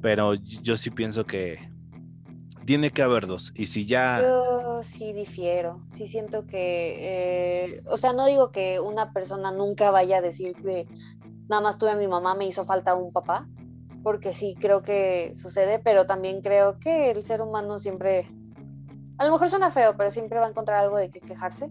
pero yo sí pienso que tiene que haber dos. Y si ya... Yo sí difiero, sí siento que, eh, o sea, no digo que una persona nunca vaya a decir que nada más tuve a mi mamá, me hizo falta un papá, porque sí creo que sucede, pero también creo que el ser humano siempre, a lo mejor suena feo, pero siempre va a encontrar algo de que quejarse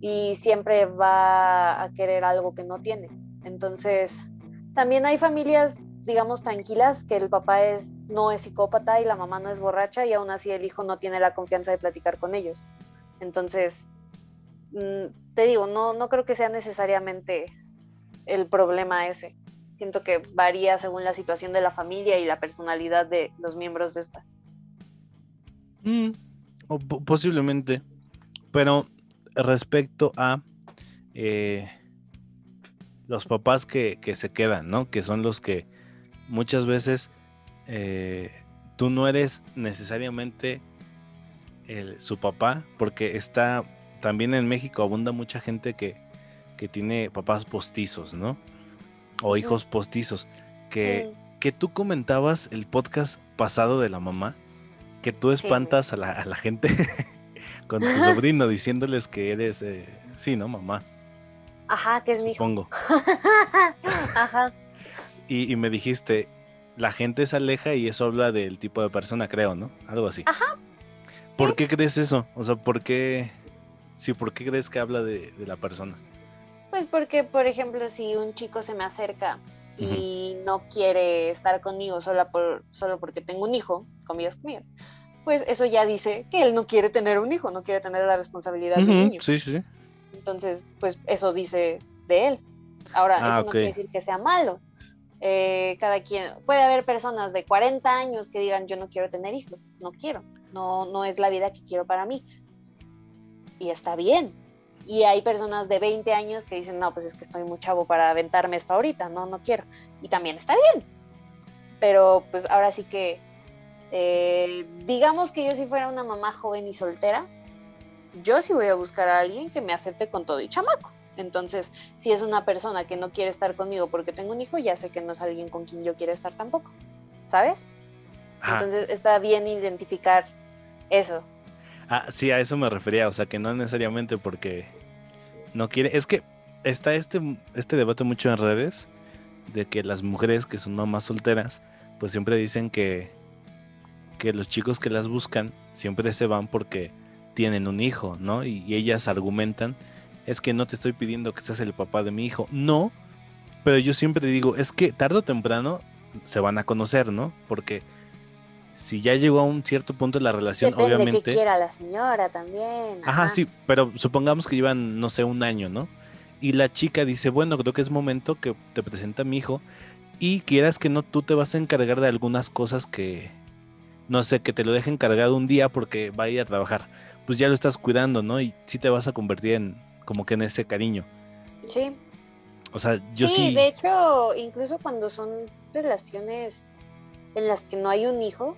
y siempre va a querer algo que no tiene. Entonces, también hay familias, digamos, tranquilas, que el papá es, no es psicópata y la mamá no es borracha y aún así el hijo no tiene la confianza de platicar con ellos. Entonces, mm, te digo, no, no creo que sea necesariamente el problema ese. Siento que varía según la situación de la familia y la personalidad de los miembros de esta. Mm, o posiblemente. Pero respecto a eh, los papás que, se quedan, ¿no? Que son los que muchas veces eh, tú no eres necesariamente su papá, porque está también en México abunda mucha gente que, tiene papás postizos, ¿no? O hijos postizos. Que, que tú comentabas el podcast pasado de la mamá, que tú espantas a, la, gente con tu sobrino diciéndoles que eres, eh, sí, ¿no, mamá? Ajá, que es mi hijo. Ajá. Y, me dijiste, la gente se aleja y eso habla del tipo de persona, creo, ¿no? Algo así. Ajá. ¿Por qué crees eso? O sea, ¿por qué? Sí, ¿por qué crees que habla de, la persona? Pues porque, por ejemplo, si un chico se me acerca y no quiere estar conmigo solo, por, solo porque tengo un hijo, comidas, comidas, pues eso ya dice que él no quiere tener un hijo, no quiere tener la responsabilidad de un niño. Sí, sí, sí. Entonces, pues eso dice de él. Ahora, ah, eso no quiere decir que sea malo. Eh, cada quien, puede haber personas de 40 años que digan yo no quiero tener hijos, no quiero, no, no es la vida que quiero para mí. Y está bien. Y hay personas de 20 años que dicen, no, pues es que estoy muy chavo para aventarme esto ahorita, no, no quiero. Y también está bien. Pero pues ahora sí que, eh, digamos que yo si fuera una mamá joven y soltera, yo sí voy a buscar a alguien que me acepte con todo y chamaco. Entonces, si es una persona que no quiere estar conmigo porque tengo un hijo, ya sé que no es alguien con quien yo quiero estar tampoco. ¿Sabes? Entonces está bien identificar eso. Ah, sí, a eso me refería, o sea, que no necesariamente porque no quiere, es que está este, este debate mucho en redes de que las mujeres que son mamás solteras, pues siempre dicen que, que los chicos que las buscan siempre se van porque tienen un hijo, ¿no? Y, ellas argumentan, es que no te estoy pidiendo que seas el papá de mi hijo, no, pero yo siempre digo, es que tarde o temprano se van a conocer, ¿no? Porque si ya llegó a un cierto punto de la relación, Depende obviamente. que quiera la señora también. Ajá. sí, pero supongamos que llevan, no sé, un año, ¿no? Y la chica dice, bueno, creo que es momento que te presenta a mi hijo y quieras que no, tú te vas a encargar de algunas cosas que, no sé, que te lo dejen cargado un día porque va a ir a trabajar pues ya lo estás cuidando, ¿no? Y sí te vas a convertir en como que en ese cariño. Sí. O sea, yo sí. Sí, de hecho, incluso cuando son relaciones en las que no hay un hijo,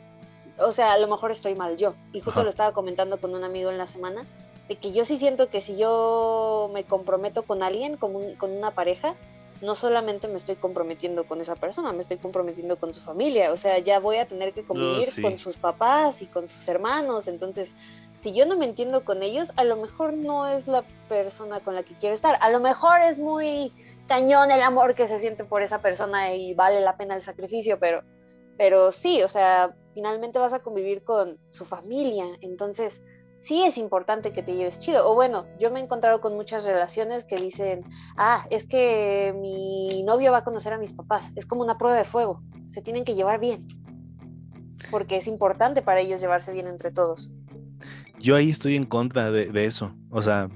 o sea, a lo mejor estoy mal yo. Y justo lo estaba comentando con un amigo en la semana, de que yo sí siento que si yo me comprometo con alguien, con, con una pareja, no solamente me estoy comprometiendo con esa persona, me estoy comprometiendo con su familia. O sea, ya voy a tener que convivir con sus papás y con sus hermanos. Entonces, si yo no me entiendo con ellos, a lo mejor no es la persona con la que quiero estar. A lo mejor es muy cañón el amor que se siente por esa persona y vale la pena el sacrificio, pero, pero sí, o sea, finalmente vas a convivir con su familia, entonces sí es importante que te lleves chido. O bueno, yo me he encontrado con muchas relaciones que dicen, ah, es que mi novio va a conocer a mis papás, es como una prueba de fuego, se tienen que llevar bien, porque es importante para ellos llevarse bien entre todos. Yo ahí estoy en contra de, eso. O sea,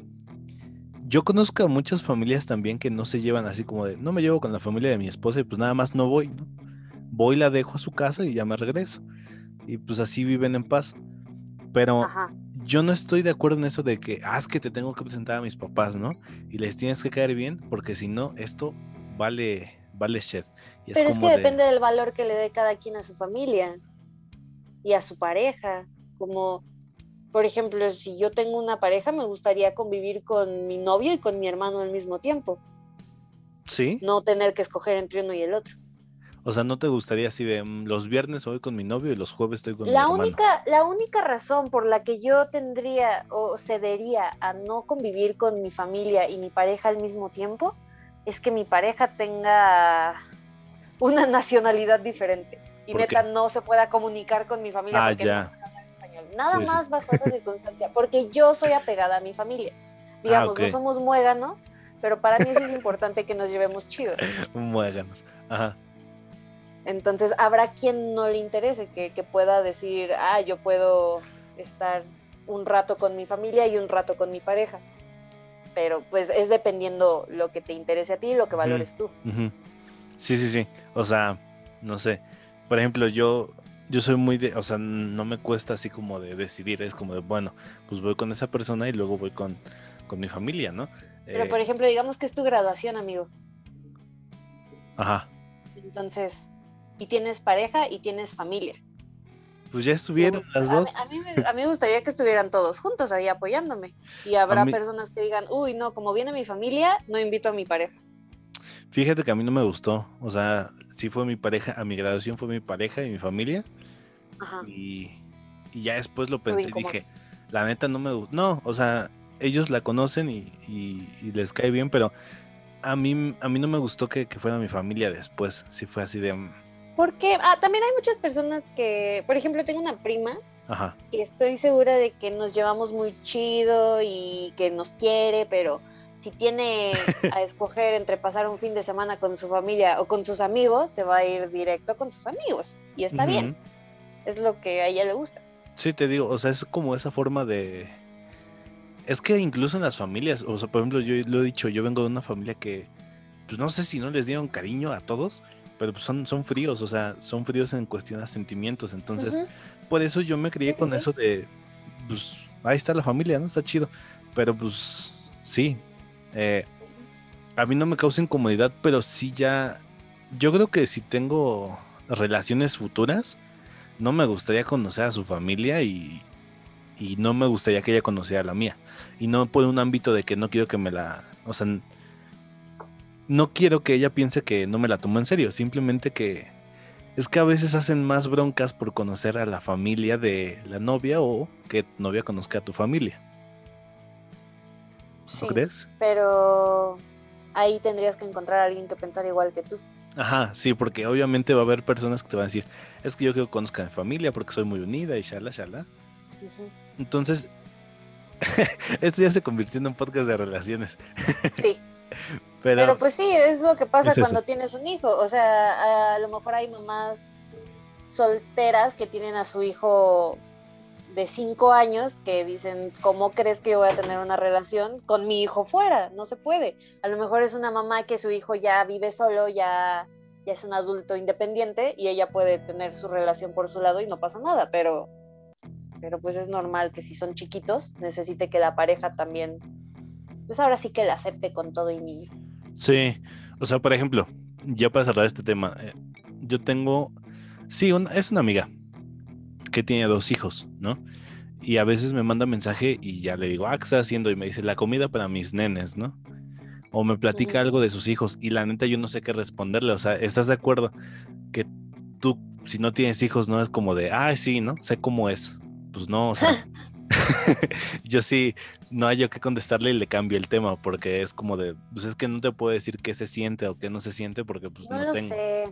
yo conozco a muchas familias también que no se llevan así como de, no me llevo con la familia de mi esposa y pues nada más no voy, ¿no? Voy, la dejo a su casa y ya me regreso. Y pues así viven en paz. Pero yo no estoy de acuerdo en eso de que, ah, es que te tengo que presentar a mis papás, ¿no? Y les tienes que caer bien porque si no, esto vale, vale shit. Pero es que depende del valor que le dé cada quien a su familia y a su pareja. Como por ejemplo, si yo tengo una pareja, me gustaría convivir con mi novio y con mi hermano al mismo tiempo. Sí. No tener que escoger entre uno y el otro. O sea, ¿no te gustaría así de mm, los viernes voy con mi novio y los jueves estoy con mi La hermano? única, la única razón por la que yo tendría o cedería a no convivir con mi familia y mi pareja al mismo tiempo es que mi pareja tenga una nacionalidad diferente y ¿Por neta no se pueda comunicar con mi familia Ah, porque ya. no. Nada Sí, sí. más bajo esa circunstancia, porque yo soy apegada a mi familia. Digamos, Ah, ok. no somos muégano, pero para mí sí es importante que nos llevemos chido. Muéganos. Ajá. Entonces habrá quien no le interese, que, que pueda decir, ah, yo puedo estar un rato con mi familia y un rato con mi pareja. Pero pues es dependiendo lo que te interese a ti y lo que valores tú. Ujú. Sí, sí, sí. O sea, no sé. Por ejemplo, yo, yo soy muy de, o sea, no me cuesta así como de decidir. Es como de, bueno, pues voy con esa persona y luego voy con, con mi familia, ¿no? Pero Eh, por ejemplo, digamos que es tu graduación, amigo. ajá. Entonces, y tienes pareja y tienes familia. Pues ya estuvieron gusta- las a dos. A mí, me, a mí me gustaría que estuvieran todos juntos ahí apoyándome. Y habrá mí- personas que digan, uy, no, como viene mi familia, no invito a mi pareja. Fíjate que a mí no me gustó. O sea, sí fue mi pareja, a mi graduación fue mi pareja y mi familia. Ajá. Y, y ya después lo pensé y dije, la neta no me gusta. No, o sea, ellos la conocen y, y- y les cae bien, pero a mí, a mí no me gustó que, que fuera mi familia después. Sí fue así de, mm, Porque ah, también hay muchas personas que, por ejemplo, tengo una prima ajá, que estoy segura de que nos llevamos muy chido y que nos quiere, pero si tiene a escoger entre pasar un fin de semana con su familia o con sus amigos, se va a ir directo con sus amigos. Y está bien, es lo que a ella le gusta. Sí, te digo, o sea, es como esa forma de... Es que incluso en las familias, o sea, por ejemplo, yo lo he dicho, yo vengo de una familia que, pues no sé si no les dieron cariño a todos, pero pues son, son fríos, o sea, son fríos en cuestión a sentimientos, entonces... Por eso yo me crié sí, con sí. eso de, pues, ahí está la familia, ¿no? Está chido. Pero pues, sí. Eh, a mí no me causa incomodidad, pero sí ya, yo creo que si tengo relaciones futuras, no me gustaría conocer a su familia y, y no me gustaría que ella conociera a la mía. Y no por un ámbito de que no quiero que me la, o sea, no quiero que ella piense que no me la tomo en serio, simplemente que es que a veces hacen más broncas por conocer a la familia de la novia o que novia conozca a tu familia. ¿No Sí, crees? pero ahí tendrías que encontrar a alguien que pensara igual que tú. Ajá, sí, porque obviamente va a haber personas que te van a decir, es que yo quiero que conozca a mi familia porque soy muy unida y shala, shala. Ujú. Entonces, esto ya se convirtió en un podcast de relaciones. Sí, Pero, Pero pues sí, es lo que pasa Es eso. cuando tienes un hijo. O sea, a lo mejor hay mamás solteras que tienen a su hijo de cinco años que dicen, ¿cómo crees que yo voy a tener una relación con mi hijo fuera? No se puede. A lo mejor es una mamá que su hijo ya vive solo, ya, ya es un adulto independiente y ella puede tener su relación por su lado y no pasa nada, pero, pero pues es normal que si son chiquitos necesite que la pareja también, pues ahora sí que la acepte con todo y niño. sí, o sea, por ejemplo, ya para cerrar este tema, eh, yo tengo, sí, una- es una amiga que tiene dos hijos, ¿no? Y a veces me manda mensaje y ya le digo, ah, ¿qué estás haciendo? Y me dice, la comida para mis nenes, ¿no? O me platica algo de sus hijos y la neta yo no sé qué responderle, o sea, ¿estás de acuerdo que tú, si no tienes hijos, no es como de, ah, sí, ¿no? Sé cómo es. Pues no, o sea, yo sí, no hay yo que contestarle y le cambio el tema porque es como de, pues es que no te puedo decir qué se siente o qué no se siente porque pues No, no, lo tengo. sé.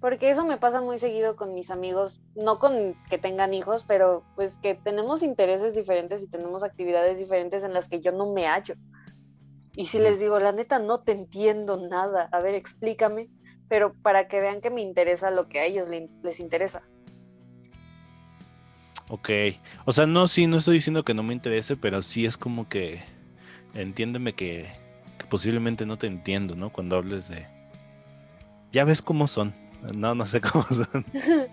Porque eso me pasa muy seguido con mis amigos, no con que tengan hijos, pero pues que tenemos intereses diferentes y tenemos actividades diferentes en las que yo no me hallo. Y si les digo, la neta, no te entiendo nada, a ver, explícame, pero para que vean que me interesa lo que a ellos le- les interesa. Ok, o sea, no, sí, no estoy diciendo que no me interese, pero sí es como que entiéndeme que, que posiblemente no te entiendo, ¿no? Cuando hables de... Ya ves cómo son. No, no sé cómo son.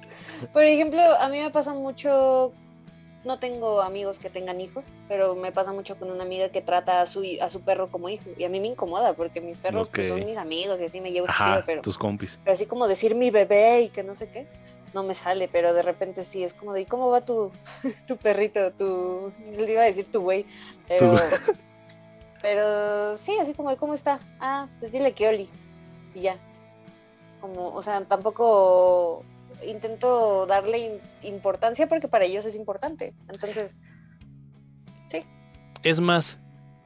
Por ejemplo, a mí me pasa mucho, no tengo amigos que tengan hijos, pero me pasa mucho con una amiga que trata a su, a su perro como hijo. Y a mí me incomoda porque mis perros pues, son mis amigos y así me llevo Ajá, chido, pero, tus compis. pero así como decir mi bebé y que no sé qué, no me sale, pero de repente sí, es como de, ¿y cómo va tu, tu perrito? Tu, le iba a decir tu güey, pero, pero sí, así como de, ¿cómo está? Ah, pues dile que Oli, y ya. O sea, tampoco intento darle importancia porque para ellos es importante. Entonces, sí. Es más,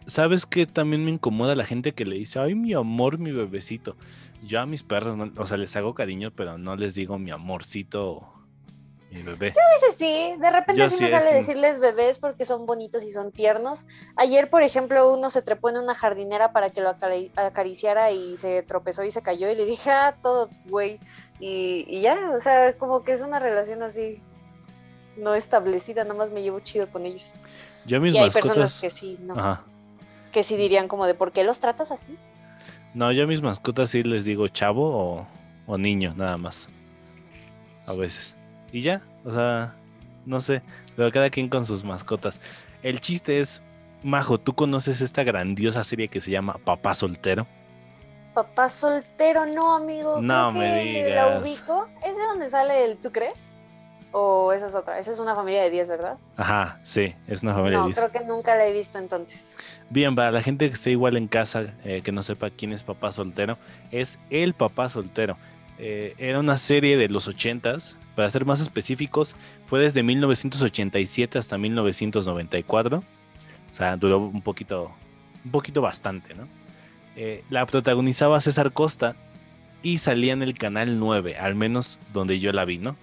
¿sabes qué también me incomoda la gente que le dice, ay, mi amor, mi bebecito? Yo a mis perros, o sea, les hago cariño, pero no les digo mi amorcito, mi bebé. Yo a veces sí, de repente sí me sale decirles bebés porque son bonitos y son tiernos. Ayer, por ejemplo, uno se trepó en una jardinera para que lo acariciara y se tropezó y se cayó y le dije, ah, todo, güey. Y, ya, o sea, como que es una relación así no establecida, nada más me llevo chido con ellos. Yo mis y hay personas que sí, ¿no? Que sí dirían como de, ¿por qué los tratas así? No, yo a mis mascotas sí les digo chavo o, o niño, nada más. A veces. Y ya, o sea, no sé, pero cada quien con sus mascotas. El chiste es, Majo, ¿tú conoces esta grandiosa serie que se llama Papá Soltero? Papá Soltero, no, amigo. No me digas. La ubico. ¿Es de donde sale el tú crees? ¿O esa es otra? Esa es una familia de 10, ¿verdad? Ajá, sí, es una familia de 10. No, creo que nunca la he visto entonces. Bien, para la gente que esté igual en casa, eh, que no sepa quién es Papá Soltero, es el Papá Soltero. Eh, era una serie de los 80s, para ser más específicos, fue desde 1987 hasta 1994. O sea, duró un poquito, un poquito bastante, ¿no? Eh, la protagonizaba César Costa y salía en el canal 9, al menos donde yo la vi, ¿no?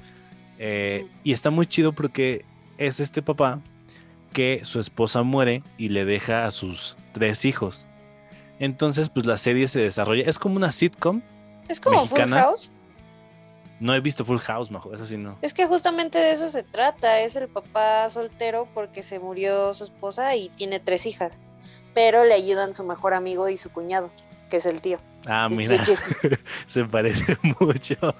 Eh, y está muy chido porque es este papá que su esposa muere y le deja a sus tres hijos. Entonces, pues la serie se desarrolla. Es como una sitcom, es como Full House. No he visto Full House, majo, eso sí no. Es que justamente de eso se trata. Es el papá soltero porque se murió su esposa y tiene tres hijas. Pero le ayudan su mejor amigo y su cuñado, que es el tío. Ah, mira. se parece mucho.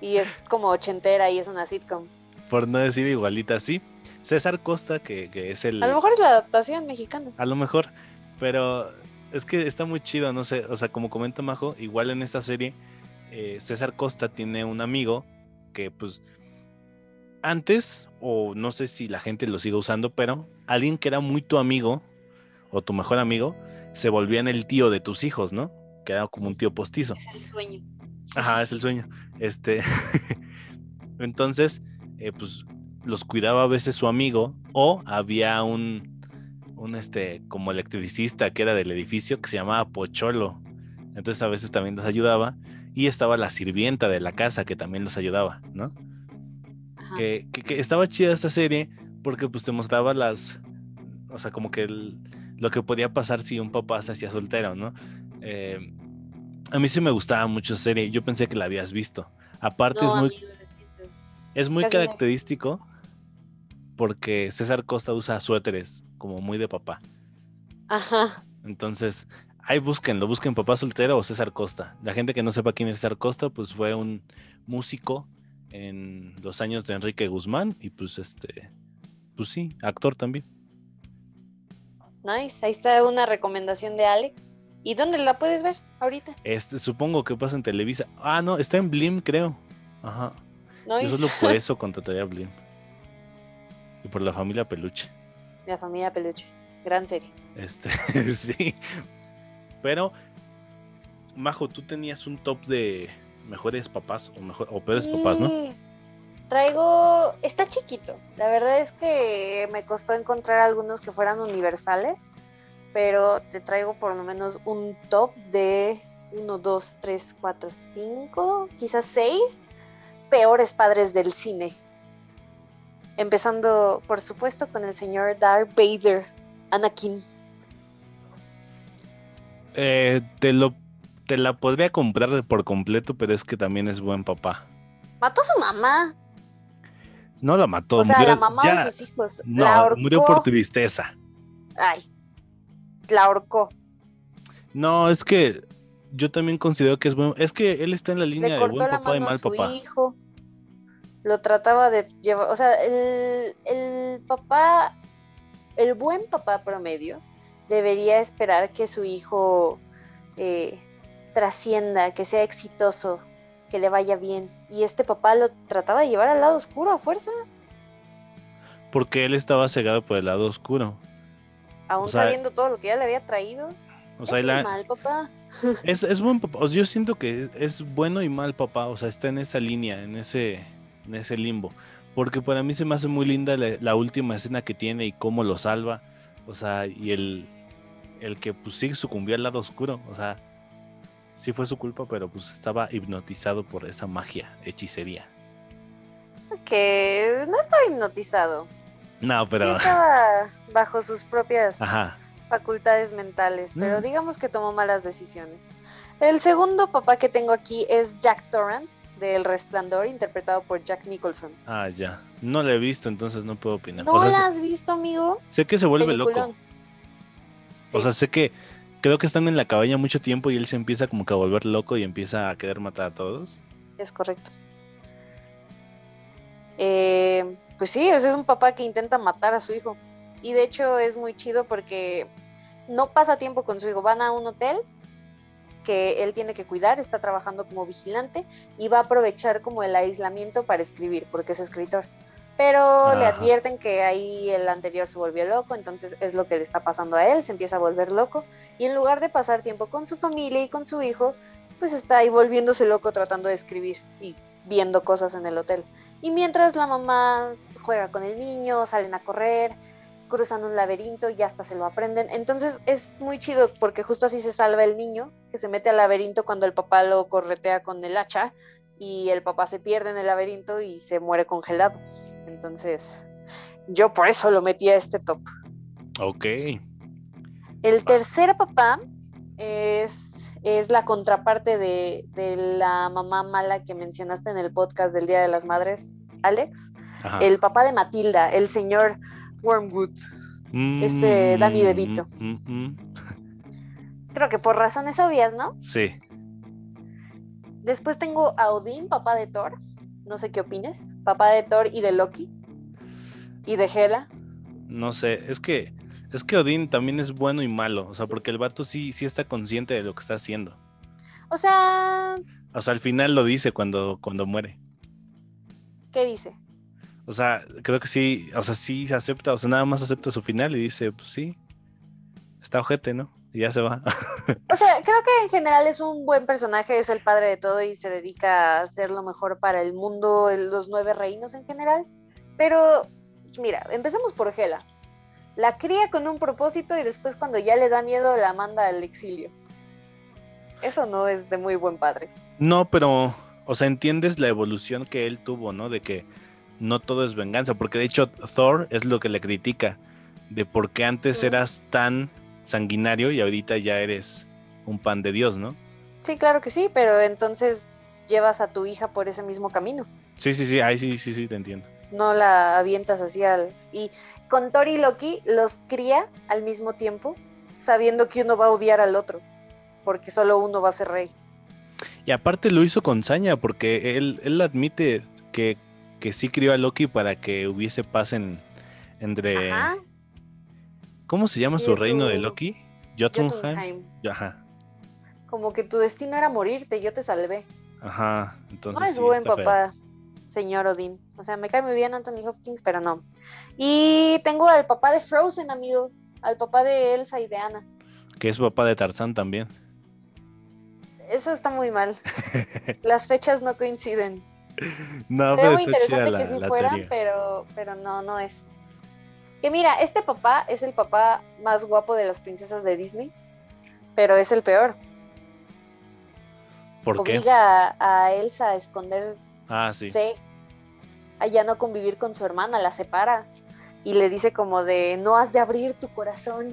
Y es como ochentera y es una sitcom. Por no decir igualita, sí. César Costa, que, que es el. A lo mejor es la adaptación mexicana. A lo mejor, pero es que está muy chido, no sé, o sea, como comenta Majo, igual en esta serie, eh, César Costa tiene un amigo que pues antes, o no sé si la gente lo sigue usando, pero alguien que era muy tu amigo, o tu mejor amigo, se volvía en el tío de tus hijos, ¿no? Que era como un tío postizo. Es el sueño. Ajá, es el sueño. Este. Entonces, eh, pues los cuidaba a veces su amigo, o había un un este como electricista que era del edificio que se llamaba Pocholo. Entonces a veces también los ayudaba. Y estaba la sirvienta de la casa que también los ayudaba, ¿no? Que, que, estaba chida esta serie porque pues te mostraba las, o sea, como que lo que podía pasar si un papá se hacía soltero, ¿no? Eh, a mí sí me gustaba mucho esa serie, yo pensé que la habías visto. Aparte es muy, es muy característico porque César Costa usa suéteres como muy de papá. Ajá. Entonces, ahí búsquenlo, busquen papá soltero o César Costa. La gente que no sepa quién es César Costa, pues fue un músico en los años de Enrique Guzmán y pues este, pues sí, actor también. Nice, ahí está una recomendación de Alex. ¿Y dónde la puedes ver ahorita? Este, supongo que pasa en Televisa. Ah, no, está en Blim, creo. Ajá. Yo solo por eso contrataría a Blim. Y por la familia Peluche. La familia Peluche. Gran serie. Este, sí. Pero, Majo, tú tenías un top de mejores papás o, mejor, o peores papás, ¿no? Traigo. Está chiquito. La verdad es que me costó encontrar algunos que fueran universales. Pero te traigo por lo menos un top de 1, 2, 3, 4, 5, quizás 6 peores padres del cine. Empezando, por supuesto, con el señor Darth Vader, Anakin. Eh, te lo te la podría comprar por completo, pero es que también es buen papá. Mató a su mamá. No la mató. O sea, la mamá de sus hijos. No, murió por tristeza. Ay, la ahorcó. No, es que yo también considero que es bueno. Es que él está en la línea de buen papá y mal papá. Hijo lo trataba de llevar, o sea, el, papá, el buen papá promedio debería esperar que su hijo eh, trascienda, que sea exitoso, que le vaya bien. Y este papá lo trataba de llevar al lado oscuro a fuerza. Porque él estaba cegado por el lado oscuro. Aún sabiendo todo lo que ya le había traído. O sea, es la- mal, papá. es, es buen papá. O sea, yo siento que es, es bueno y mal papá. O sea, está en esa línea, en ese, en ese limbo. Porque para mí se me hace muy linda la, la última escena que tiene y cómo lo salva. O sea, y el, el que pues sí sucumbió al lado oscuro. O sea, sí fue su culpa, pero pues estaba hipnotizado por esa magia, hechicería. Que no estaba hipnotizado. No, Sí pero. estaba bajo sus propias Ajá. facultades mentales, pero Mm. digamos que tomó malas decisiones. El segundo papá que tengo aquí es Jack Torrance, de El Resplandor, interpretado por Jack Nicholson. Ah, ya. No la he visto, entonces no puedo opinar. ¿No o sea, la has visto, amigo? sé que se vuelve loco. O sea, sé que creo que están en la cabaña mucho tiempo y él se empieza como que a volver loco y empieza a querer matar a todos. Es correcto. Eh, pues sí, ese es un papá que intenta matar a su hijo. Y de hecho es muy chido porque no pasa tiempo con su hijo. Van a un hotel que él tiene que cuidar, está trabajando como vigilante y va a aprovechar como el aislamiento para escribir, porque es escritor. Pero le advierten que ahí el anterior se volvió loco, entonces es lo que le está pasando a él, se empieza a volver loco y en lugar de pasar tiempo con su familia y con su hijo, pues está ahí volviéndose loco tratando de escribir y viendo cosas en el hotel. Y mientras la mamá juega con el niño, salen a correr, cruzan un laberinto y hasta se lo aprenden. Entonces es muy chido porque justo así se salva el niño, que se mete al laberinto cuando el papá lo corretea con el hacha y el papá se pierde en el laberinto y se muere congelado. Entonces yo por eso lo metí a este top. Ok. El tercer papá es, es la contraparte de, de la mamá mala que mencionaste en el podcast del Día de las Madres, Alex. Ajá. El papá de Matilda, el señor Wormwood. este Danny Mm, DeVito. mm, mm. Creo que por razones obvias, ¿no? Sí. Después tengo a Odín, papá de Thor. No sé qué opines. Papá de Thor y de Loki. Y de Hela. No sé. Es que. Es que Odín también es bueno y malo. O sea, porque el vato sí, sí está consciente de lo que está haciendo. O sea, O sea, al final lo dice cuando, cuando muere. ¿qué dice? O sea, creo que sí, o sea, sí acepta, o sea, nada más acepta su final y dice, pues sí, está ojete, ¿no? Y ya se va. O sea, creo que en general es un buen personaje, es el padre de todo y se dedica a hacer lo mejor para el mundo, los nueve reinos en general. Pero, mira, empecemos por Hela. La cría con un propósito y después cuando ya le da miedo la manda al exilio. Eso no es de muy buen padre. No, pero, o sea, entiendes la evolución que él tuvo, ¿no? De que no todo es venganza, porque de hecho Thor es lo que le critica, de por qué antes eras tan sanguinario y ahorita ya eres un pan de Dios, ¿no? Sí, claro que sí, pero entonces llevas a tu hija por ese mismo camino. Sí, sí, sí, ahí sí, sí, sí, te entiendo. No la avientas así al... Y con Thor y Loki los cría al mismo tiempo, sabiendo que uno va a odiar al otro, porque solo uno va a ser rey. Y aparte lo hizo con saña, porque él, él admite que, que sí crió a Loki para que hubiese paz en, entre... Ajá. ¿Cómo se llama Sí, su reino de Loki? Jotunheim. Ajá, Como que tu destino era morirte, yo te salvé. ajá. Entonces, no es sí, buen feo. papá, señor Odín. O sea, me cae muy bien Anthony Hopkins, pero no. Y tengo al papá de Frozen, amigo. Al papá de Elsa y de Anna. Que es papá de Tarzán también. Eso está muy mal. Las fechas no coinciden. No, Sería muy interesante la, que sí fueran, pero, pero no, no es. Que mira, este papá es el papá más guapo de las princesas de Disney, pero es el peor. ¿Por qué? Obliga a, a Elsa a esconderse, Ah, sí. a ya no convivir con su hermana, la separa y le dice como de no has de abrir tu corazón.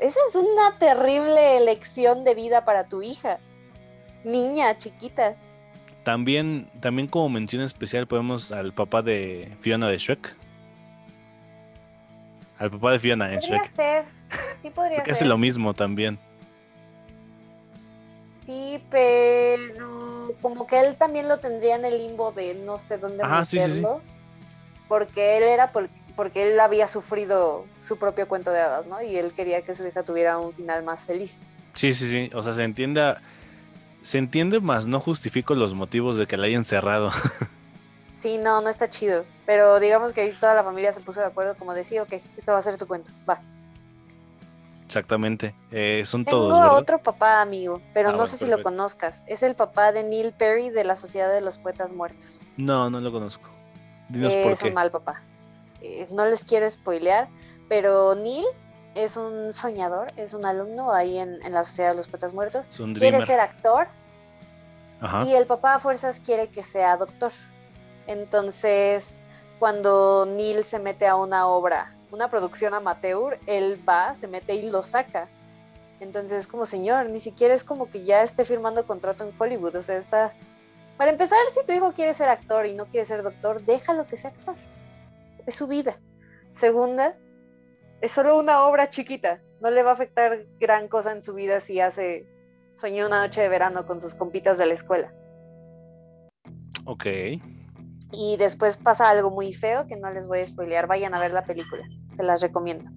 Esa es una terrible elección de vida para tu hija, niña chiquita. También, también como mención especial podemos al papá de Fiona de Shrek. Al papá de Fiona en Podría Shrek. ser, sí podría Porque ser. hace lo mismo también. Sí, pero como que él también lo tendría en el limbo de no sé dónde Ajá, sí, sí, sí. meterlo. Porque él era por- porque él había sufrido su propio cuento de hadas, ¿no? Y él quería que su hija tuviera un final más feliz. Sí, sí, sí. O sea, se entiende. Se entiende, más no justifico los motivos de que la hayan cerrado. Sí, no, no está chido. Pero digamos que ahí toda la familia se puso de acuerdo como decir, ok, esto va a ser tu cuento, va. exactamente. Eh, son Tengo todos, a ¿verdad? otro papá, amigo, pero Ah, no bueno, sé si lo conozcas. Es el papá de Neil Perry de la Sociedad de los Poetas Muertos. No, no lo conozco. Dinos por es qué. un mal papá. Eh, no les quiero spoilear, pero Neil es un soñador, es un alumno ahí en, en la Sociedad de los Poetas Muertos. Es un Quiere ser actor Ajá. y el papá a fuerzas quiere que sea doctor. Entonces, cuando Neil se mete a una obra, una producción amateur, él va, se mete y lo saca. Entonces, como señor, ni siquiera es como que ya esté firmando contrato en Hollywood. O sea, está. Para empezar, si tu hijo quiere ser actor y no quiere ser doctor, déjalo que sea actor. Es su vida. Segunda, es solo una obra chiquita. No le va a afectar gran cosa en su vida si hace. Soñó una noche de verano con sus compitas de la escuela. Ok. Y después pasa algo muy feo que no les voy a spoilear. Vayan a ver la película. Se las recomiendo.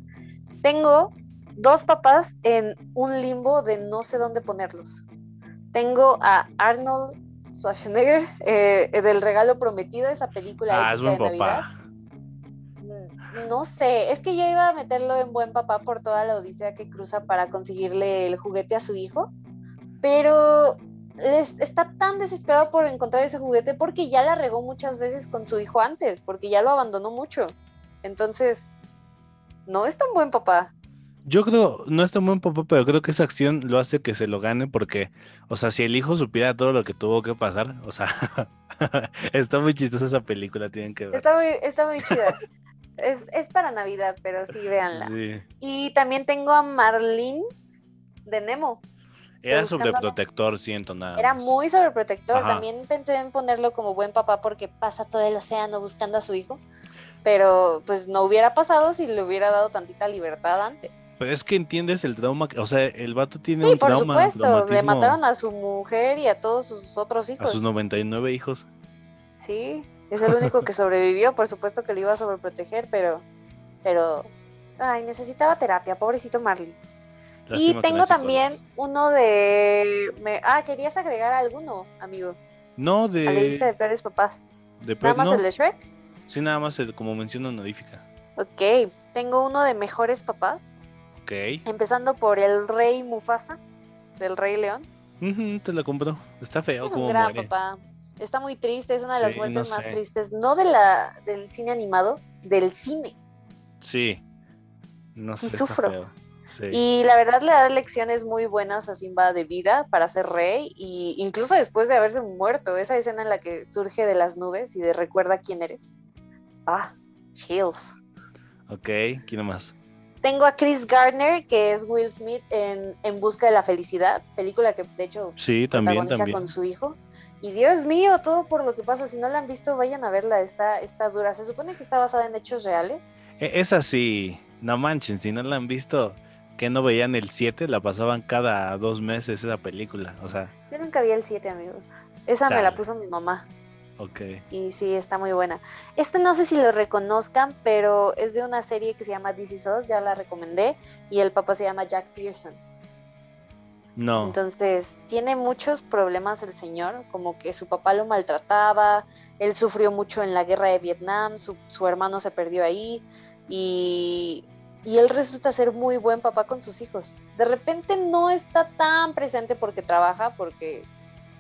Tengo dos papás en un limbo de no sé dónde ponerlos. Tengo a Arnold Schwarzenegger eh, del regalo prometido, esa película Ah, es buen de Navidad. papá. Mm, No sé, es que yo iba a meterlo en buen papá por toda la odisea que cruza para conseguirle el juguete a su hijo, pero les- está tan desesperado por encontrar ese juguete porque ya la regó muchas veces con su hijo antes, porque ya lo abandonó mucho. Entonces, no es tan buen papá. Yo creo, no es tan buen papá, pero creo que esa acción lo hace que se lo gane porque, o sea, si el hijo supiera todo lo que tuvo que pasar, o sea, está muy chistosa esa película, tienen que ver. Está muy, está muy chida. Es, es para Navidad, pero sí, véanla. Sí. Y también tengo a Marlene de Nemo. Era sobreprotector, siento nada. Era más. muy sobreprotector. Ajá. También pensé en ponerlo como buen papá porque pasa todo el océano buscando a su hijo. Pero pues no hubiera pasado si le hubiera dado tantita libertad antes. Pero es que entiendes el trauma, o sea, el vato tiene Sí, un por trauma, supuesto. Le mataron a su mujer y a todos sus otros a hijos. sus 99 hijos. Sí, es el único que sobrevivió. Por supuesto que lo iba a sobreproteger, pero. Pero. Ay, necesitaba terapia, pobrecito Marley. Y no tengo también uno de. me- Ah, ¿querías agregar alguno, amigo? No, A la lista de. de peores papás. de Nada más no, el de Shrek. Sí, nada más el- como mención honorífica. Ok, tengo uno de mejores papás, Ok. empezando por el rey Mufasa, del Rey León. Te la compro. Está feo Es un como gran muere. papá. Está muy triste, es una de las muertes no más sé. tristes, no de la del cine animado, del cine. Sí. No Sí sé. sufro. feo. Sí. Y la verdad le da lecciones muy buenas a Simba de vida para ser rey, y incluso después de haberse muerto, esa escena en la que surge de las nubes y de recuerda quién eres. Ah, chills. Ok, ¿quién más? Tengo a Chris Gardner, que es Will Smith en En Busca de la Felicidad, película que de hecho Sí, también, protagoniza también. con su hijo. Y Dios mío, todo por lo que pasa. Si no la han visto, vayan a verla. Está, está dura. Se supone que está basada en hechos reales. E- Esa sí, no manchen, si no la han visto, que no veían el 7, la pasaban cada dos meses esa película. O sea, Yo nunca vi el 7, amigo. Esa me la puso mi mamá. ok. Y sí, está muy buena. Este no sé si lo reconozcan, pero es de una serie que se llama This Is Us, ya la recomendé. Y el papá se llama Jack Pearson. No, Entonces, tiene muchos problemas el señor, como que su papá lo maltrataba, él sufrió mucho en la guerra de Vietnam, su, su hermano se perdió ahí y, y él resulta ser muy buen papá con sus hijos. De repente no está tan presente porque trabaja, porque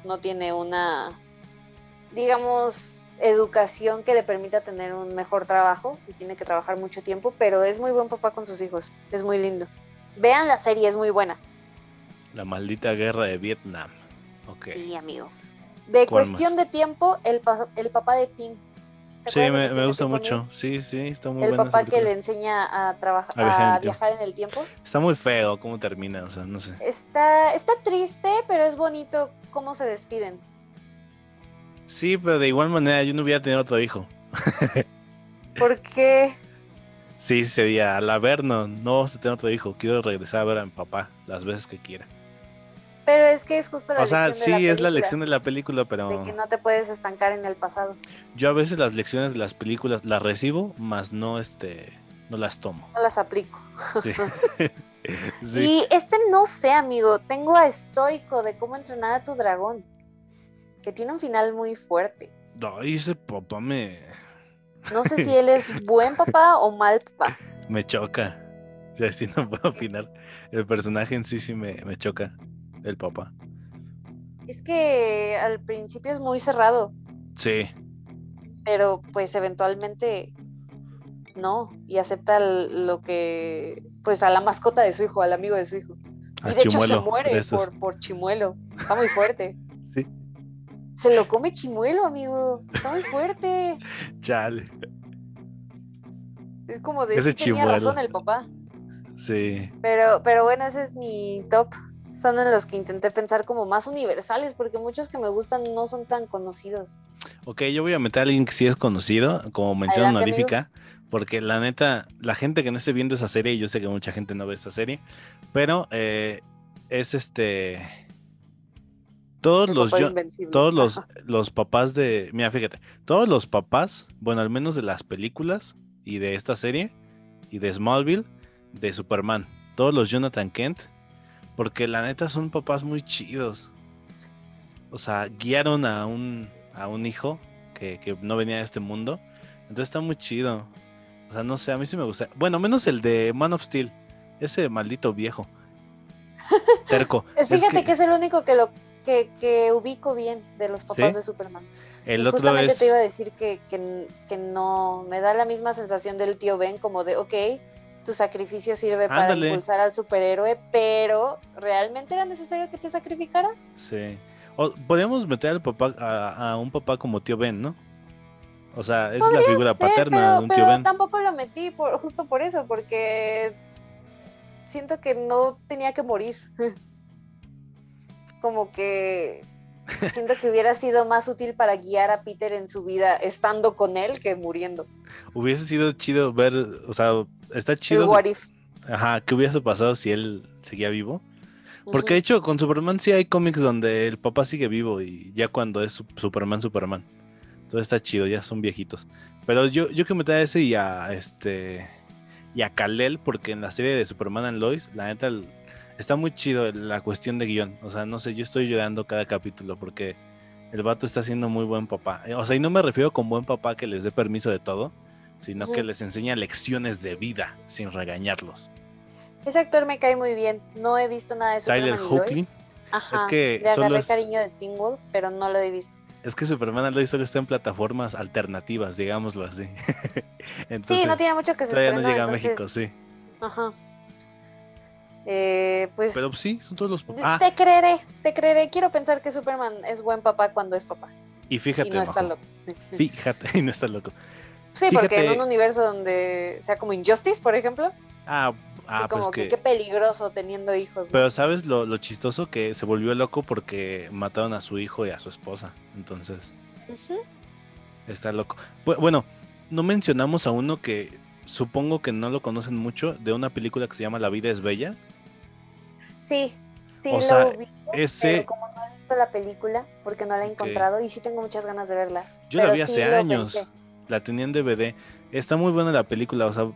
no tiene una, digamos, educación que le permita tener un mejor trabajo y tiene que trabajar mucho tiempo, pero es muy buen papá con sus hijos, es muy lindo. Vean la serie, es muy buena. la maldita guerra de Vietnam. Ok. Sí, amigo. De ¿Cuál cuestión más? de tiempo, el, pa- el papá de Tim. ¿Te Sí, me, gusta mucho. Sí, sí, está muy El buena. papá que le enseña a trabajar, A viajar en a el tiempo. viajar en el tiempo. Está muy feo cómo termina, o sea, no sé. Está, está triste, pero es bonito cómo se despiden. Sí, pero de igual manera yo no hubiera tenido otro hijo. Porque Sí, sería, al haber, no, no vas a tener otro hijo. Quiero regresar a ver a mi papá las veces que quiera. Pero es que es justo la O sea, lección de sí, la es la lección de la película, pero de que no te puedes estancar en el pasado. yo a veces las lecciones de las películas las recibo, más no, este, no las tomo. No las aplico. Sí. Sí. Y este no sé, amigo. Tengo a Estoico de cómo entrenar a tu dragón. Que tiene un final muy fuerte. Ay, ese papá me, No sé si él es buen papá o mal papá. me choca. Ya sí no puedo opinar. El personaje en sí sí me, me choca. El papá. Es que al principio es muy cerrado, Sí. pero pues eventualmente no, y acepta lo que, pues a la mascota de su hijo, al amigo de su hijo. A Y de hecho se muere por, por Chimuelo. Está muy fuerte. Sí. Se lo come Chimuelo, amigo. Está muy fuerte. Chale. Es como de Ese sí tenía razón el papá. Sí. Pero, pero bueno, ese es mi top. Son en los que intenté pensar como más universales, porque muchos que me gustan no son tan conocidos. Ok, yo voy a meter a alguien que sí es conocido, como mención Adelante, honorífica, porque la neta, la gente que no esté viendo esa serie, y yo sé que mucha gente no ve esta serie, pero eh, es este. Todos los, yo- todos los, los papás de. Mira, fíjate, todos los papás, bueno, al menos de las películas y de esta serie, y de Smallville, de Superman, todos los Jonathan Kent, porque la neta son papás muy chidos. O sea, guiaron a un, a un hijo que, que no venía de este mundo. Entonces está muy chido. O sea, no sé, a mí sí me gusta. Bueno, menos el de Man of Steel. Ese maldito viejo. Terco. Eh, Es Fíjate que que... es el único que lo que, que ubico bien de los papás ¿Sí? de Superman. el y otro justamente es. te iba a decir que, que, que no me da la misma sensación del tío Ben, como de, ok, tu sacrificio sirve para impulsar al superhéroe, pero ¿realmente era necesario que te sacrificaras? Sí. O podríamos meter al papá, a, a un papá como tío Ben, ¿no? O sea, es la figura ser, paterna pero, de un tío pero Ben. tampoco lo metí por, justo por eso, porque siento que no tenía que morir. Como que siento que hubiera sido más útil para guiar a Peter en su vida estando con él que muriendo. Hubiese sido chido ver, o sea, está El chido. what if. Ajá, ¿qué hubiese pasado si él seguía vivo? Porque de hecho con Superman sí hay cómics donde el papá sigue vivo y ya cuando es su- Superman, Superman. Todo está chido, ya son viejitos. Pero yo, yo que meter a ese y a este y a Kal-El, porque en la serie de Superman and Lois, la neta el- está muy chido la cuestión de guion. O sea, no sé, yo estoy llorando cada capítulo porque el vato está siendo muy buen papá. O sea, y no me refiero con buen papá que les dé permiso de todo, sino que les enseña lecciones de vida sin regañarlos. Ese actor me cae muy bien. No he visto nada de Tyler. Hookley. Ajá. que Le agarré es- cariño de Teen Wolf, pero no lo he visto. Es que Superman Lois solo está en plataformas alternativas, digámoslo así. Entonces, sí, no tiene mucho que se todavía no llega a entonces, México, sí. Ajá. Eh, pues Pero sí, son todos los papás. Ah, te creeré, te creeré. Quiero pensar que Superman es buen papá cuando es papá. y fíjate, y no está loco. fíjate, y no está loco. Sí, porque en un universo donde sea como Injustice, por ejemplo, Ah, ah y como pues que, que... qué peligroso teniendo hijos. ¿no? Pero ¿sabes lo, lo chistoso? Que se volvió loco porque mataron a su hijo y a su esposa. Entonces, está loco. Bu- Bueno, no mencionamos a uno que supongo que no lo conocen mucho, de una película que se llama La vida es bella. Sí, sí, O lo sea, Ese, pero como no he visto la película, porque no la he encontrado y sí tengo muchas ganas de verla. yo la vi sí hace años. pensé. La tenía en DVD. Está muy buena la película, o sea,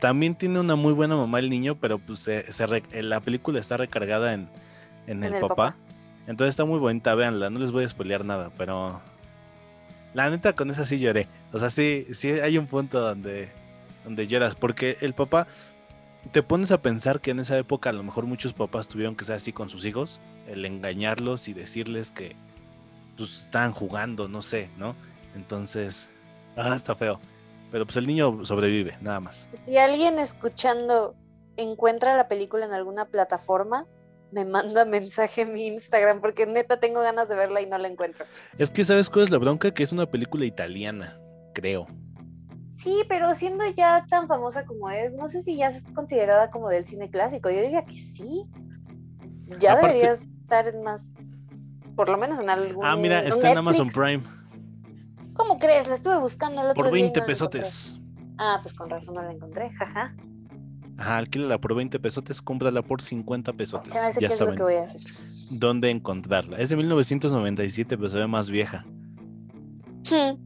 también tiene una muy buena mamá el niño, pero pues se- se re- la película está recargada en, en En el, el papá. papá. Entonces está muy bonita, véanla, no les voy a spoilear nada, pero la neta con esa sí lloré. O sea, sí, sí hay un punto donde, donde lloras, porque el papá, te pones a pensar que en esa época a lo mejor muchos papás tuvieron que ser así con sus hijos, el engañarlos y decirles que pues estaban jugando, no sé, ¿no? Entonces, ah, está feo. Pero pues el niño sobrevive, nada más. Si alguien escuchando encuentra la película en alguna plataforma, me manda mensaje en mi Instagram, porque neta tengo ganas de verla y no la encuentro. Es que, ¿sabes cuál es la bronca? Que es una película italiana, creo. Sí, pero siendo ya tan famosa como es, no sé si ya es considerada como del cine clásico. Yo diría que sí. Ya Aparte- debería estar en más, por lo menos en algún. Ah, mira, está en Amazon. Prime. ¿Cómo crees? La estuve buscando el otro Por día. y 20 no la encontré. pesotes. Ah, pues con razón no la encontré, jaja. Ajá, alquílala por 20 pesotes, cómprala por 50 pesotes. Hace Ya que es lo saben que voy a hacer. dónde encontrarla. Es de 1997, pero se ve más vieja. Hmm.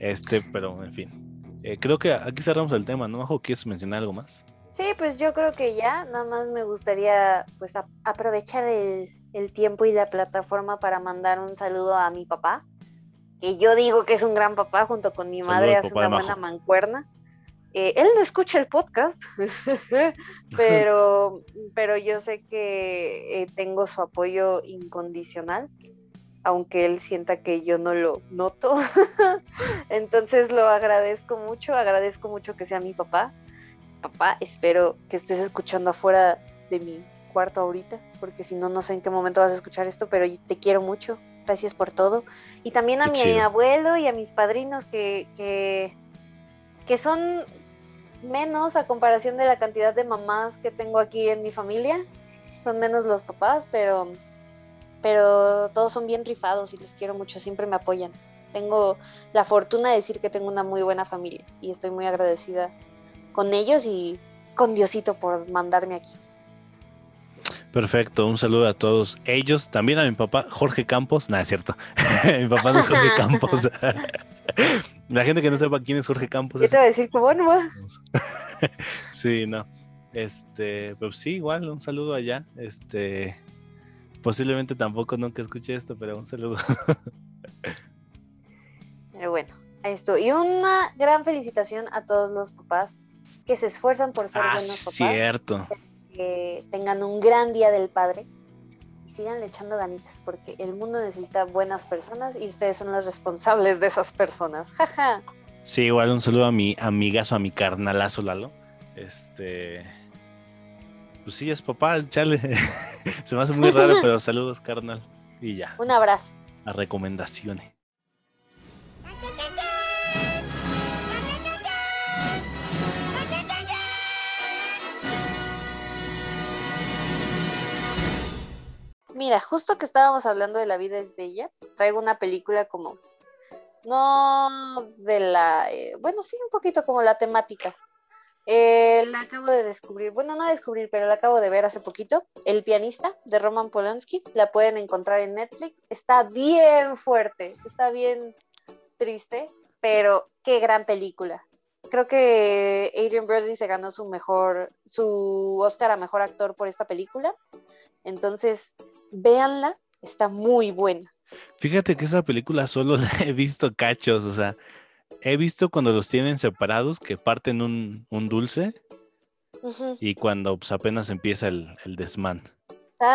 Este, pero en fin. Eh, creo que aquí cerramos el tema, ¿no? Majo, ¿quieres mencionar algo más? Sí, pues yo creo que ya, nada más me gustaría pues aprovechar el, el tiempo y la plataforma para mandar un saludo a mi papá, que yo digo que es un gran papá junto con mi madre, hace una buena mancuerna. Eh, él no escucha el podcast, pero, pero yo sé que eh, tengo su apoyo incondicional, aunque él sienta que yo no lo noto. Entonces lo agradezco mucho, agradezco mucho que sea mi papá. Papá, espero que estés escuchando afuera de mi cuarto ahorita, porque si no, no sé en qué momento vas a escuchar esto, pero te quiero mucho. Gracias por todo. Y también a mi abuelo y a mis padrinos que, que, que son menos a comparación de la cantidad de mamás que tengo aquí en mi familia. Son menos los papás, pero, pero todos son bien rifados y los quiero mucho, siempre me apoyan. Tengo la fortuna de decir que tengo una muy buena familia y estoy muy agradecida con ellos y con Diosito por mandarme aquí. Perfecto, un saludo a todos ellos, también a mi papá Jorge Campos, nada, es cierto, mi papá no es Jorge Campos. La gente que no sepa quién es Jorge Campos. ¿Qué te va a decir? ¿Cómo no? sí, no. Este, pues sí, igual, un saludo allá. Este, posiblemente tampoco nunca escuché esto, pero un saludo. pero bueno, esto. Y una gran felicitación a todos los papás que se esfuerzan por ser ah, buenos papás. Cierto. Que tengan un gran día del padre sigan echando ganitas porque el mundo necesita buenas personas y ustedes son los responsables de esas personas. Jaja. sí, igual un saludo a mi amigazo, a mi carnalazo Lalo. Este. Pues sí, es papá, chale. Se me hace muy raro, pero saludos, carnal. Y ya. Un abrazo. A recomendaciones. Mira, justo que estábamos hablando de La vida es bella, traigo una película como, no de la, eh, bueno, sí, un poquito como la temática. Eh, la acabo de descubrir, bueno, no descubrir, pero la acabo de ver hace poquito, El pianista de Roman Polanski, la pueden encontrar en Netflix, está bien fuerte, está bien triste, pero qué gran película. Creo que Adrian Brody se ganó su mejor, su Oscar a mejor actor por esta película. Entonces, véanla, está muy buena. Fíjate que esa película solo la he visto cachos, o sea, he visto cuando los tienen separados, que parten un, dulce, y cuando pues, apenas empieza el, desmán.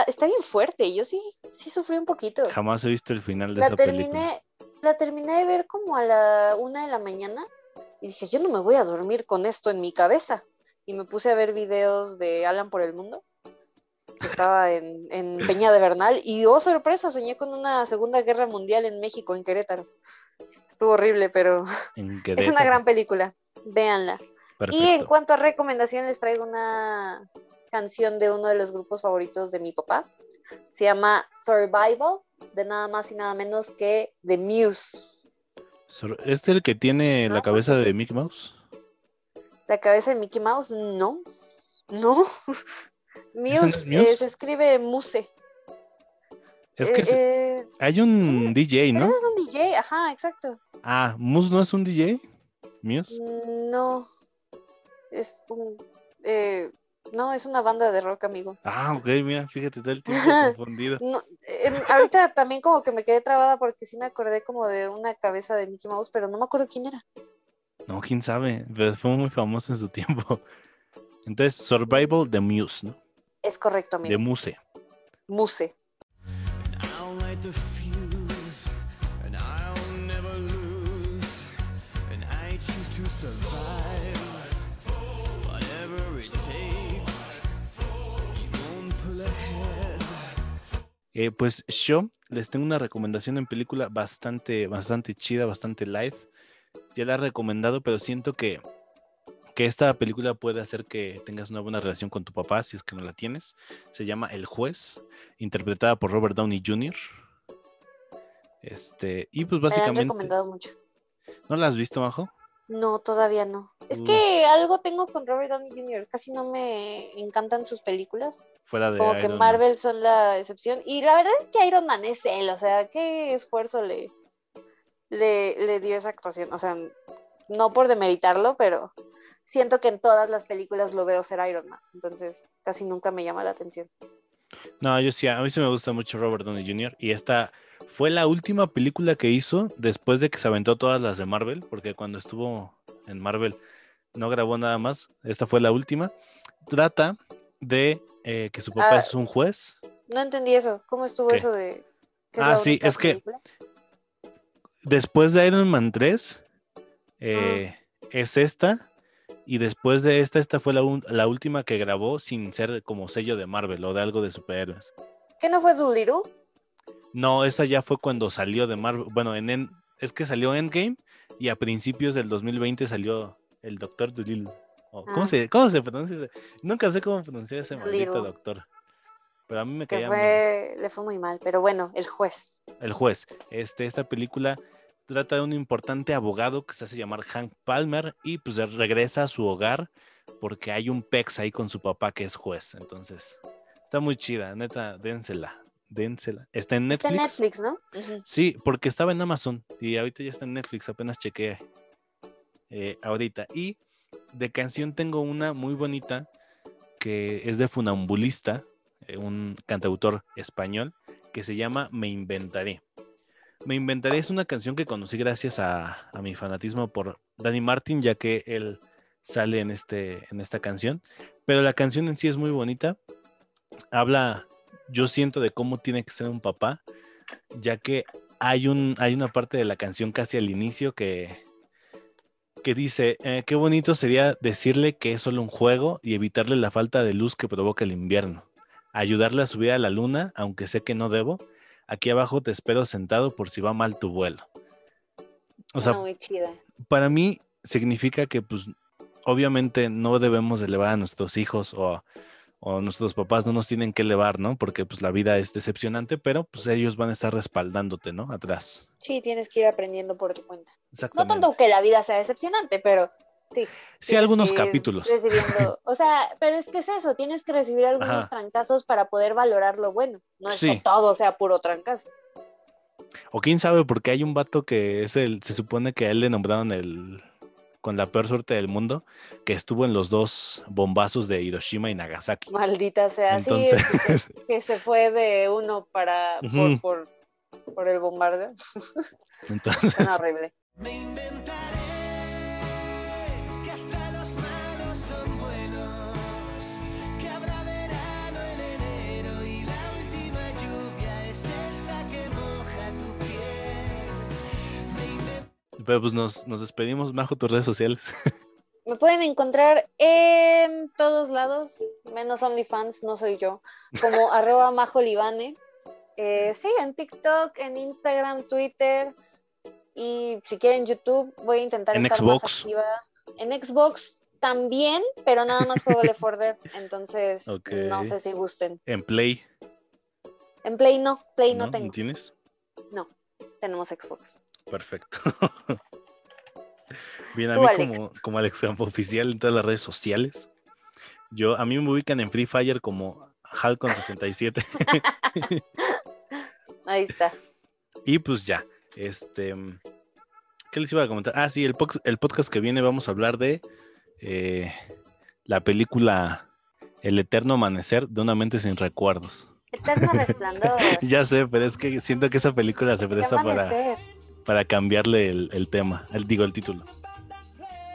Está, bien fuerte, yo sí, sí sufrí un poquito. Jamás he visto el final de la esa terminé, película. La terminé de ver como a la una de la mañana y dije, yo no me voy a dormir con esto en mi cabeza. Y me puse a ver videos de Alan por el mundo estaba en, Peña de Bernal y oh sorpresa, soñé con una Segunda Guerra Mundial en México, en Querétaro. Estuvo horrible, pero es una gran película. Véanla. Y en cuanto a recomendaciones, traigo una canción de uno de los grupos favoritos de mi papá. Se llama Survival, de nada más y nada menos que The Muse. ¿Es el que tiene la cabeza de Mickey Mouse? La cabeza de Mickey Mouse, no. No. Muse, eh, se escribe Muse. Es que eh, hay un DJ, ¿no? es un DJ, ajá, exacto. Ah, ¿Muse no es un DJ? ¿Muse? No. Es un. Eh, no, es una banda de rock, amigo. Ah, ok, mira, fíjate, todo el tiempo confundido. Em, ahorita también como que me quedé trabada porque sí me acordé como de una cabeza de Mickey Mouse, pero no me acuerdo quién era. No, quién sabe, pero fue muy famoso en su tiempo. Entonces, Survival the Muse, ¿no? Es correcto, amigo. De Muse. Muse. Eh, pues yo les tengo una recomendación en película bastante, bastante chida, bastante live. Ya la he recomendado, pero siento que que esta película puede hacer que tengas una buena relación con tu papá, si es que no la tienes. Se llama El Juez, interpretada por Robert Downey Jr. Este, y pues básicamente. Me han recomendado mucho. ¿No la has visto, Majo? No, todavía no. Es que algo tengo con Robert Downey Jr. Casi no me encantan sus películas. Fuera de Como que Marvel son la excepción. Y la verdad es que Iron Man es él. O sea, qué esfuerzo le, le, le dio esa actuación. O sea, no por demeritarlo, pero siento que en todas las películas lo veo ser Iron Man, entonces casi nunca me llama la atención. No, yo sí, a mí sí me gusta mucho Robert Downey Jr. y esta fue la última película que hizo después de que se aventó todas las de Marvel, porque cuando estuvo en Marvel no grabó nada más, esta fue la última. Trata de eh, que su papá Ah, es un juez. No entendí eso. ¿Cómo estuvo ¿Qué? eso de.? que Ah, sí, es que-? Después de Iron Man 3, eh, es esta. Y después de esta, esta fue la, un- la última que grabó sin ser como sello de Marvel o de algo de superhéroes. ¿Qué no fue Doolittle? No, esa ya fue cuando salió de Marvel. Bueno, en, en- es que salió Endgame y a principios del 2020 salió el Doctor Dolittle. O, ¿cómo, Ah. se, ¿Cómo se pronuncia ese? Nunca sé cómo pronunciar ese maldito doctor. Pero a mí me Que caía muy- fue, le fue muy mal, pero bueno, el juez. el juez. Este, esta película trata de un importante abogado que se hace llamar Hank Palmer y pues regresa a su hogar porque hay un pex ahí con su papá que es juez. Entonces, está muy chida, neta, dénsela, dénsela. Está en Está Netflix. en Netflix, ¿no? Sí, porque estaba en Amazon y ahorita ya está en Netflix, apenas chequeé eh, ahorita. Y de canción tengo una muy bonita que es de Funambulista, eh, un cantautor español, que se llama Me Inventaré. Me Inventaré es una canción que conocí gracias a, a mi fanatismo por Danny Martin, ya que él sale en, este, en esta canción. Pero la canción en sí es muy bonita. Habla, yo siento, de cómo tiene que ser un papá, ya que hay, un, hay una parte de la canción casi al inicio que, que dice, eh, qué bonito sería decirle que es solo un juego y evitarle la falta de luz que provoca el invierno. Ayudarle a subir a la luna, aunque sé que no debo. Aquí abajo te espero sentado por si va mal tu vuelo. O sea, Suena muy chida. para mí significa que pues obviamente no debemos de elevar a nuestros hijos o, o nuestros papás no nos tienen que elevar, ¿no? Porque pues la vida es decepcionante, pero pues ellos van a estar respaldándote, ¿no? Atrás. Sí, tienes que ir aprendiendo por tu cuenta. No tanto que la vida sea decepcionante, pero sí. sí, algunos capítulos. Recibiendo, o sea, pero es que es eso, tienes que recibir algunos Ajá. trancazos para poder valorar lo bueno. No es Sí. que todo sea puro trancazo. O quién sabe, porque hay un vato que es el, se supone que a él le nombraron el con la peor suerte del mundo, que estuvo en los dos bombazos de Hiroshima y Nagasaki. Maldita sea. Entonces, Sí, es que, que se fue de uno para por, por, por el bombardeo. entonces horrible. Hasta los malos son buenos, que habrá verano en enero y la última lluvia es esta que moja tu piel. Pero pues nos, nos despedimos, Majo, tus redes sociales. Me pueden encontrar en todos lados, menos OnlyFans, no soy yo, como arroba majolibane. Eh, sí, en TikTok, en Instagram, Twitter y si quieren YouTube, voy a intentar En estar Xbox. más activa. En Xbox también, pero nada más juego Left 4 Dead, entonces no sé si gusten. En Play. En Play no, Play no, ¿no? tengo, ¿Tienes? tenemos Xbox. Perfecto. Bien, a mí Alex. como, como Alex Campo Oficial en todas las redes sociales. Yo, a mí me ubican en Free Fire como Halcon67. Ahí está. y pues ya, este... ¿Qué les iba a comentar? Ah, sí, el, podcast que viene vamos a hablar de eh, la película El Eterno Amanecer de una mente sin recuerdos. Eterno resplandor. Ya sé, pero es que siento que esa película se ¿Qué presta para, para cambiarle el, el tema, el, digo, el título.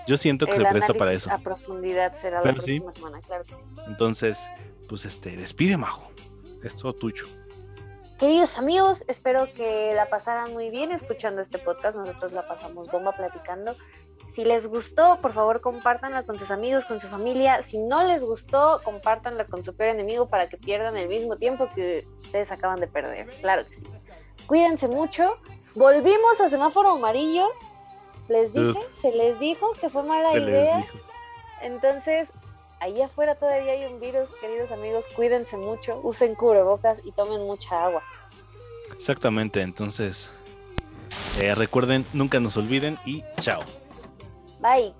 Yo siento que El se presta para eso. a profundidad será la Pero sí. próxima semana, claro que sí. Entonces, pues este, despide, Majo. Es todo tuyo. Queridos amigos, espero que la pasaran muy bien escuchando este podcast. Nosotros la pasamos bomba platicando. Si les gustó, por favor, compártanla con sus amigos, con su familia. Si no les gustó, compártanla con su peor enemigo para que pierdan el mismo tiempo que ustedes acaban de perder. Claro que sí. Cuídense mucho. Volvimos a semáforo amarillo. Les dije, se les dijo que fue mala Se idea. Entonces, ahí afuera todavía hay un virus, queridos amigos, cuídense mucho, usen cubrebocas y tomen mucha agua. Exactamente, entonces, eh, recuerden, nunca nos olviden y chao. Bye.